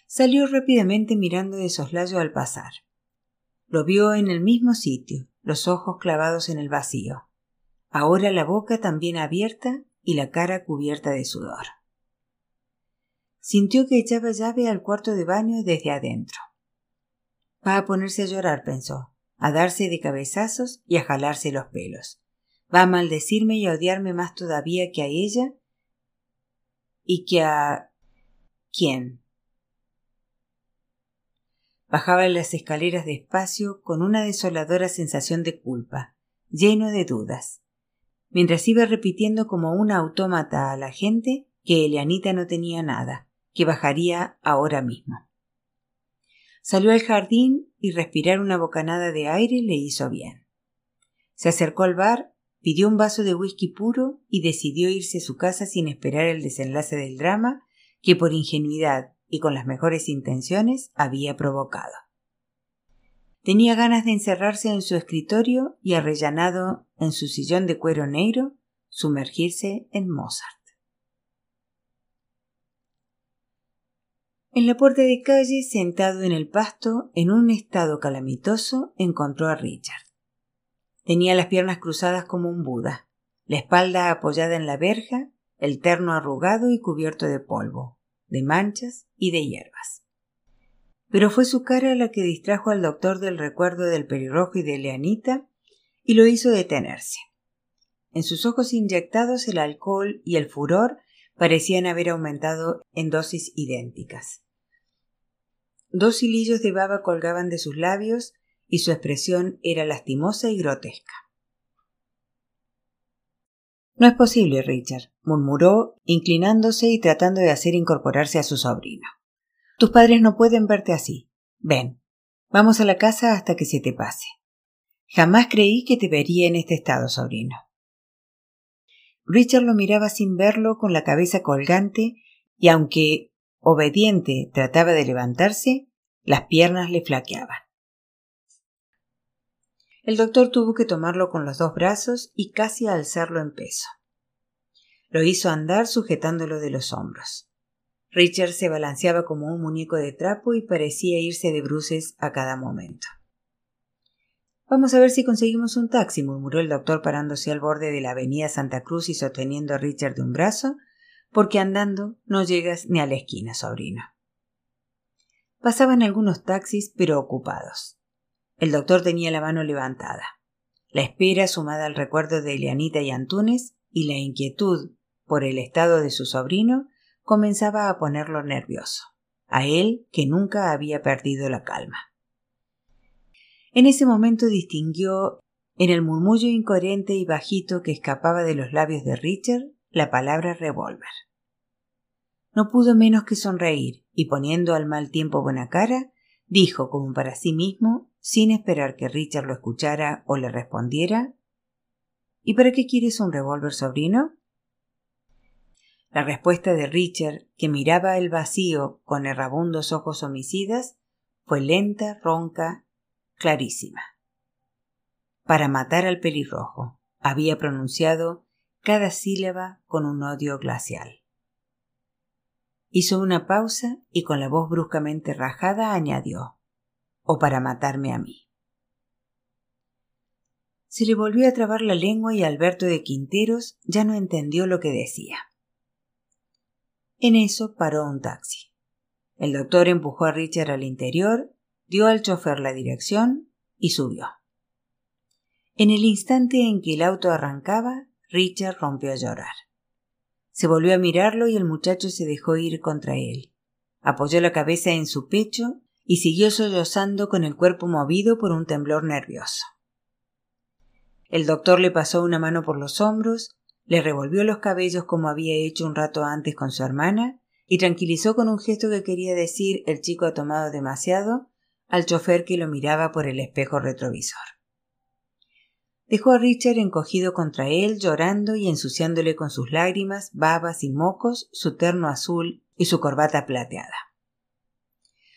Salió rápidamente mirando de soslayo al pasar. Lo vio en el mismo sitio, los ojos clavados en el vacío ahora la boca también abierta y la cara cubierta de sudor. Sintió que echaba llave al cuarto de baño desde adentro. Va a ponerse a llorar, pensó, a darse de cabezazos y a jalarse los pelos. Va a maldecirme y a odiarme más todavía que a ella y que a... ¿Quién? Bajaba las escaleras despacio con una desoladora sensación de culpa, lleno de dudas mientras iba repitiendo como un autómata a la gente que Elianita no tenía nada, que bajaría ahora mismo. Salió al jardín y respirar una bocanada de aire le hizo bien. Se acercó al bar, pidió un vaso de whisky puro y decidió irse a su casa sin esperar el desenlace del drama que por ingenuidad y con las mejores intenciones había provocado. Tenía ganas de encerrarse en su escritorio y arrellanado en su sillón de cuero negro, sumergirse en Mozart. En la puerta de calle, sentado en el pasto, en un estado calamitoso, encontró a Richard. Tenía las piernas cruzadas como un Buda, la espalda apoyada en la verja, el terno arrugado y cubierto de polvo, de manchas y de hierbas pero fue su cara la que distrajo al doctor del recuerdo del pelirrojo y de Leanita y lo hizo detenerse. En sus ojos inyectados el alcohol y el furor parecían haber aumentado en dosis idénticas. Dos hilillos de baba colgaban de sus labios y su expresión era lastimosa y grotesca. No es posible, Richard, murmuró, inclinándose y tratando de hacer incorporarse a su sobrino. Tus padres no pueden verte así. Ven, vamos a la casa hasta que se te pase. Jamás creí que te vería en este estado, sobrino. Richard lo miraba sin verlo, con la cabeza colgante, y aunque obediente trataba de levantarse, las piernas le flaqueaban. El doctor tuvo que tomarlo con los dos brazos y casi alzarlo en peso. Lo hizo andar sujetándolo de los hombros. Richard se balanceaba como un muñeco de trapo y parecía irse de bruces a cada momento. Vamos a ver si conseguimos un taxi, murmuró el doctor parándose al borde de la avenida Santa Cruz y sosteniendo a Richard de un brazo, porque andando no llegas ni a la esquina, sobrino. Pasaban algunos taxis, pero ocupados. El doctor tenía la mano levantada. La espera, sumada al recuerdo de Elianita y Antunes, y la inquietud por el estado de su sobrino, comenzaba a ponerlo nervioso, a él que nunca había perdido la calma. En ese momento distinguió en el murmullo incoherente y bajito que escapaba de los labios de Richard la palabra revólver. No pudo menos que sonreír y poniendo al mal tiempo buena cara, dijo como para sí mismo, sin esperar que Richard lo escuchara o le respondiera ¿Y para qué quieres un revólver, sobrino? La respuesta de Richard, que miraba el vacío con errabundos ojos homicidas, fue lenta, ronca, clarísima. Para matar al pelirrojo, había pronunciado cada sílaba con un odio glacial. Hizo una pausa y con la voz bruscamente rajada añadió o para matarme a mí. Se le volvió a trabar la lengua y Alberto de Quinteros ya no entendió lo que decía. En eso paró un taxi. El doctor empujó a Richard al interior, dio al chofer la dirección y subió. En el instante en que el auto arrancaba, Richard rompió a llorar. Se volvió a mirarlo y el muchacho se dejó ir contra él. Apoyó la cabeza en su pecho y siguió sollozando con el cuerpo movido por un temblor nervioso. El doctor le pasó una mano por los hombros, le revolvió los cabellos como había hecho un rato antes con su hermana, y tranquilizó con un gesto que quería decir el chico ha tomado demasiado al chofer que lo miraba por el espejo retrovisor. Dejó a Richard encogido contra él, llorando y ensuciándole con sus lágrimas, babas y mocos su terno azul y su corbata plateada.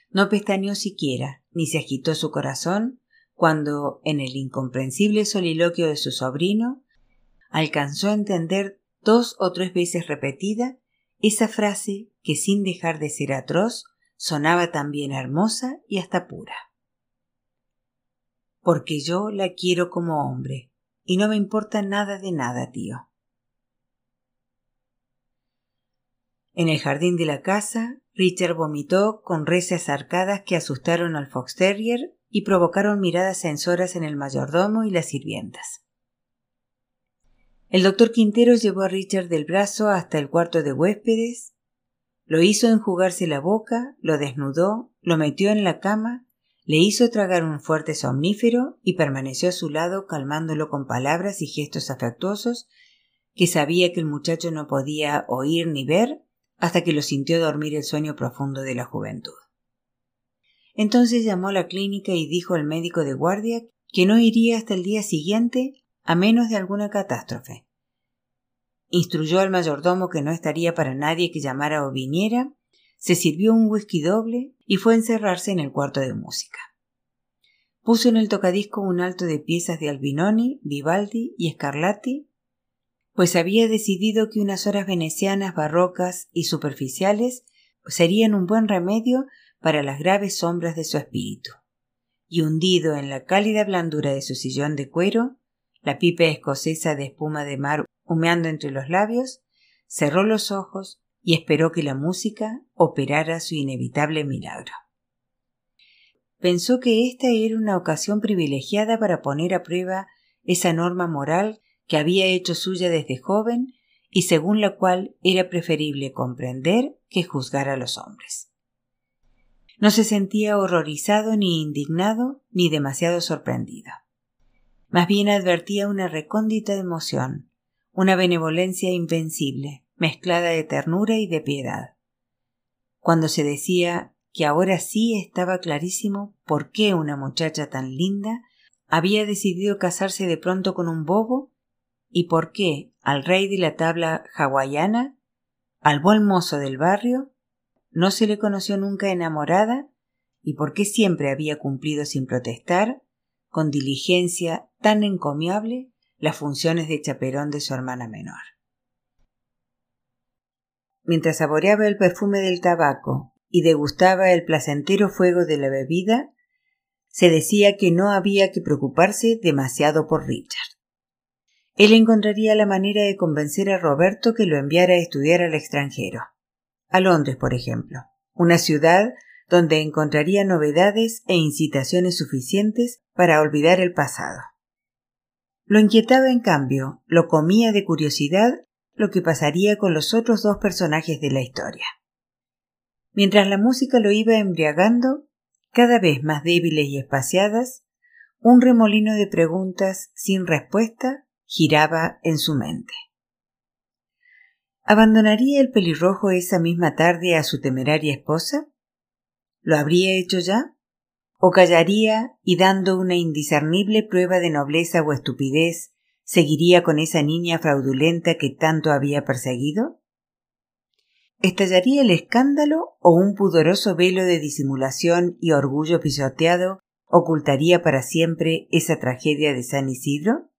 No pestañeó siquiera, ni se agitó su corazón, cuando, en el incomprensible soliloquio de su sobrino, alcanzó a entender dos o tres veces repetida esa frase que sin dejar de ser atroz sonaba también hermosa y hasta pura porque yo la quiero como hombre, y no me importa nada de nada, tío. En el jardín de la casa, Richard vomitó con recias arcadas que asustaron al fox terrier y provocaron miradas censoras en el mayordomo y las sirvientas. El doctor Quintero llevó a Richard del brazo hasta el cuarto de huéspedes, lo hizo enjugarse la boca, lo desnudó, lo metió en la cama le hizo tragar un fuerte somnífero y permaneció a su lado calmándolo con palabras y gestos afectuosos que sabía que el muchacho no podía oír ni ver hasta que lo sintió dormir el sueño profundo de la juventud. Entonces llamó a la clínica y dijo al médico de guardia que no iría hasta el día siguiente a menos de alguna catástrofe. Instruyó al mayordomo que no estaría para nadie que llamara o viniera se sirvió un whisky doble y fue a encerrarse en el cuarto de música. Puso en el tocadisco un alto de piezas de Albinoni, Vivaldi y Scarlatti, pues había decidido que unas horas venecianas barrocas y superficiales serían un buen remedio para las graves sombras de su espíritu. Y hundido en la cálida blandura de su sillón de cuero, la pipa escocesa de espuma de mar humeando entre los labios, cerró los ojos y esperó que la música operara su inevitable milagro. Pensó que esta era una ocasión privilegiada para poner a prueba esa norma moral que había hecho suya desde joven y según la cual era preferible comprender que juzgar a los hombres. No se sentía horrorizado ni indignado ni demasiado sorprendido. Más bien advertía una recóndita emoción, una benevolencia invencible, mezclada de ternura y de piedad. Cuando se decía que ahora sí estaba clarísimo por qué una muchacha tan linda había decidido casarse de pronto con un bobo y por qué al rey de la tabla hawaiana, al buen mozo del barrio, no se le conoció nunca enamorada y por qué siempre había cumplido sin protestar, con diligencia tan encomiable, las funciones de chaperón de su hermana menor mientras saboreaba el perfume del tabaco y degustaba el placentero fuego de la bebida, se decía que no había que preocuparse demasiado por Richard. Él encontraría la manera de convencer a Roberto que lo enviara a estudiar al extranjero, a Londres, por ejemplo, una ciudad donde encontraría novedades e incitaciones suficientes para olvidar el pasado. Lo inquietaba, en cambio, lo comía de curiosidad lo que pasaría con los otros dos personajes de la historia. Mientras la música lo iba embriagando, cada vez más débiles y espaciadas, un remolino de preguntas sin respuesta giraba en su mente. ¿Abandonaría el pelirrojo esa misma tarde a su temeraria esposa? ¿Lo habría hecho ya? ¿O callaría y dando una indiscernible prueba de nobleza o estupidez, seguiría con esa niña fraudulenta que tanto había perseguido? ¿Estallaría el escándalo o un pudoroso velo de disimulación y orgullo pisoteado ocultaría para siempre esa tragedia de San Isidro?